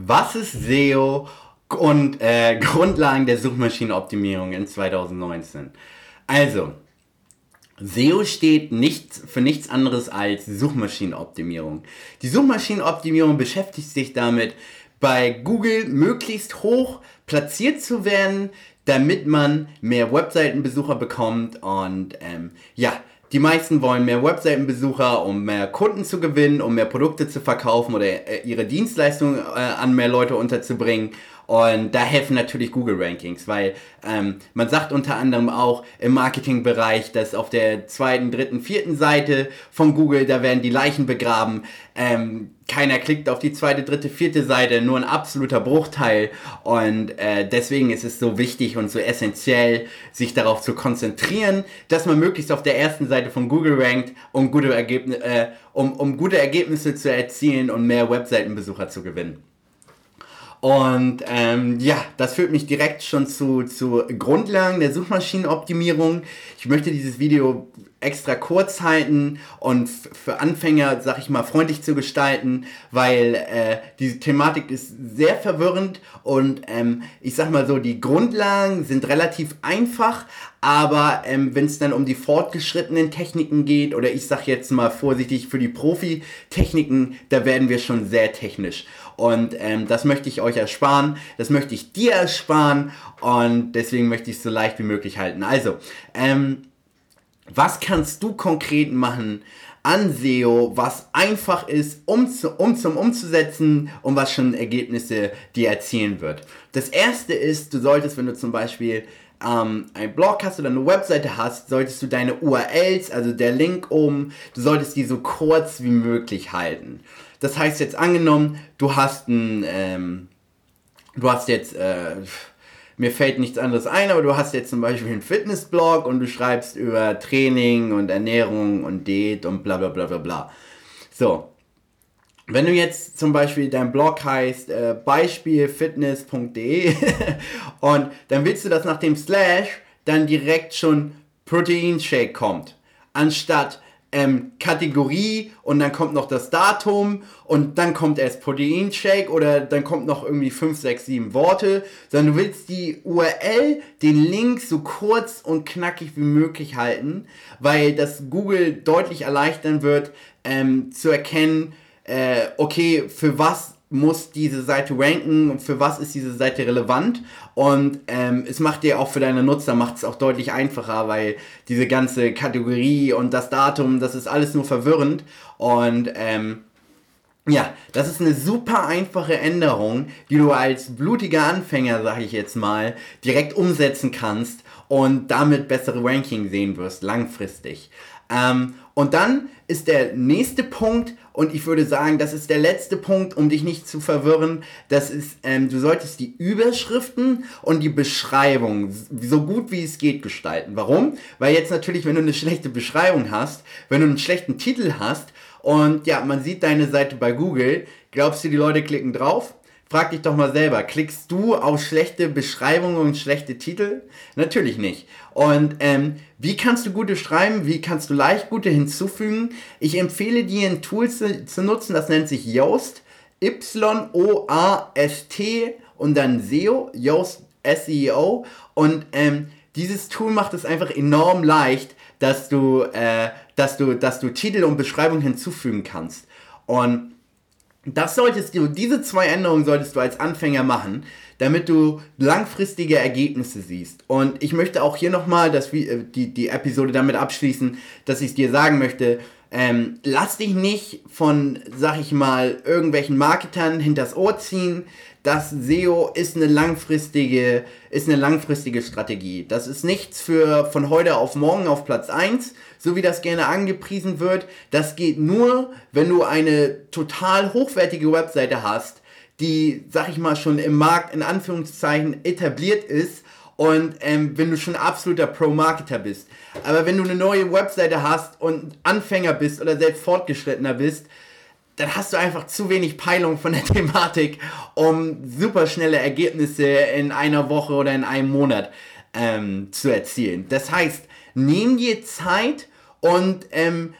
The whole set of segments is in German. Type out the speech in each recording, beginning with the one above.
Was ist SEO und äh, Grundlagen der Suchmaschinenoptimierung in 2019? Also, SEO steht nicht für nichts anderes als Suchmaschinenoptimierung. Die Suchmaschinenoptimierung beschäftigt sich damit, bei Google möglichst hoch platziert zu werden, damit man mehr Webseitenbesucher bekommt und ähm, ja, die meisten wollen mehr Webseitenbesucher, um mehr Kunden zu gewinnen, um mehr Produkte zu verkaufen oder äh, ihre Dienstleistungen äh, an mehr Leute unterzubringen. Und da helfen natürlich Google Rankings, weil ähm, man sagt unter anderem auch im Marketingbereich, dass auf der zweiten, dritten, vierten Seite von Google, da werden die Leichen begraben. Ähm, keiner klickt auf die zweite, dritte, vierte Seite, nur ein absoluter Bruchteil. Und äh, deswegen ist es so wichtig und so essentiell, sich darauf zu konzentrieren, dass man möglichst auf der ersten Seite von Google rankt, um gute, Ergebn äh, um, um gute Ergebnisse zu erzielen und mehr Webseitenbesucher zu gewinnen. Und ähm, ja, das führt mich direkt schon zu, zu Grundlagen der Suchmaschinenoptimierung. Ich möchte dieses Video extra kurz halten und für Anfänger, sag ich mal, freundlich zu gestalten, weil äh, diese Thematik ist sehr verwirrend und ähm, ich sag mal so, die Grundlagen sind relativ einfach, aber ähm, wenn es dann um die fortgeschrittenen Techniken geht oder ich sag jetzt mal vorsichtig für die Profi-Techniken, da werden wir schon sehr technisch. Und ähm, das möchte ich euch ersparen, das möchte ich dir ersparen und deswegen möchte ich es so leicht wie möglich halten. Also, ähm, was kannst du konkret machen an SEO, was einfach ist, um, zu, um zum umzusetzen und was schon Ergebnisse dir erzielen wird? Das erste ist, du solltest, wenn du zum Beispiel ähm, einen Blog hast oder eine Webseite hast, solltest du deine URLs, also der Link oben, du solltest die so kurz wie möglich halten. Das heißt jetzt angenommen, du hast ein, ähm, du hast jetzt, äh, mir fällt nichts anderes ein, aber du hast jetzt zum Beispiel einen Fitnessblog und du schreibst über Training und Ernährung und Diät und bla bla bla bla bla. So. Wenn du jetzt zum Beispiel dein Blog heißt äh, beispielfitness.de und dann willst du, dass nach dem Slash dann direkt schon Proteinshake kommt, anstatt ähm, Kategorie und dann kommt noch das Datum und dann kommt erst Proteinshake oder dann kommt noch irgendwie 5, 6, 7 Worte, sondern du willst die URL, den Link so kurz und knackig wie möglich halten, weil das Google deutlich erleichtern wird, ähm, zu erkennen, äh, okay, für was muss diese Seite ranken für was ist diese Seite relevant und ähm, es macht dir auch für deine Nutzer macht es auch deutlich einfacher, weil diese ganze Kategorie und das Datum, das ist alles nur verwirrend und ähm, ja, das ist eine super einfache Änderung, die du als blutiger Anfänger, sag ich jetzt mal, direkt umsetzen kannst und damit bessere Ranking sehen wirst, langfristig. Ähm, und dann ist der nächste Punkt, und ich würde sagen, das ist der letzte Punkt, um dich nicht zu verwirren. Das ist, ähm, du solltest die Überschriften und die Beschreibung so gut wie es geht gestalten. Warum? Weil jetzt natürlich, wenn du eine schlechte Beschreibung hast, wenn du einen schlechten Titel hast und ja, man sieht deine Seite bei Google, glaubst du, die Leute klicken drauf? Frag dich doch mal selber, klickst du auf schlechte Beschreibungen und schlechte Titel? Natürlich nicht. Und ähm, wie kannst du gute schreiben? Wie kannst du leicht gute hinzufügen? Ich empfehle dir ein Tool zu, zu nutzen, das nennt sich Yoast. Y-O-A-S-T und dann SEO, Yoast SEO. Und ähm, dieses Tool macht es einfach enorm leicht, dass du, äh, dass du, dass du Titel und Beschreibung hinzufügen kannst. Und das solltest du, diese zwei Änderungen solltest du als Anfänger machen, damit du langfristige Ergebnisse siehst. Und ich möchte auch hier nochmal äh, die, die Episode damit abschließen, dass ich dir sagen möchte, ähm, lass dich nicht von, sag ich mal, irgendwelchen Marketern hinters Ohr ziehen. Das SEO ist eine langfristige, ist eine langfristige Strategie. Das ist nichts für von heute auf morgen auf Platz 1, so wie das gerne angepriesen wird. Das geht nur, wenn du eine total hochwertige Webseite hast, die, sag ich mal, schon im Markt in Anführungszeichen etabliert ist und ähm, wenn du schon absoluter Pro-Marketer bist. Aber wenn du eine neue Webseite hast und Anfänger bist oder selbst fortgeschrittener bist, dann hast du einfach zu wenig Peilung von der Thematik, um super schnelle Ergebnisse in einer Woche oder in einem Monat ähm, zu erzielen. Das heißt, nimm dir Zeit und ähm,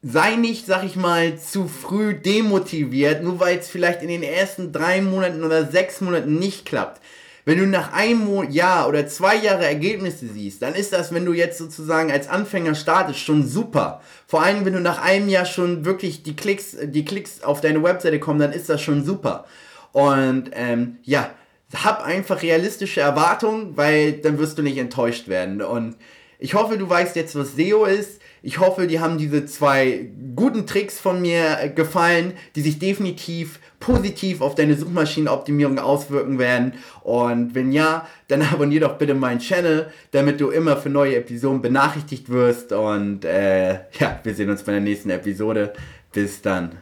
sei nicht, sag ich mal, zu früh demotiviert, nur weil es vielleicht in den ersten drei Monaten oder sechs Monaten nicht klappt. Wenn du nach einem Jahr oder zwei Jahre Ergebnisse siehst, dann ist das, wenn du jetzt sozusagen als Anfänger startest, schon super. Vor allem, wenn du nach einem Jahr schon wirklich die Klicks, die Klicks auf deine Webseite kommen, dann ist das schon super. Und ähm, ja, hab einfach realistische Erwartungen, weil dann wirst du nicht enttäuscht werden. Und ich hoffe, du weißt jetzt, was SEO ist. Ich hoffe, die haben diese zwei guten Tricks von mir äh, gefallen, die sich definitiv positiv auf deine Suchmaschinenoptimierung auswirken werden. Und wenn ja, dann abonnier doch bitte meinen Channel, damit du immer für neue Episoden benachrichtigt wirst. Und äh, ja, wir sehen uns bei der nächsten Episode. Bis dann.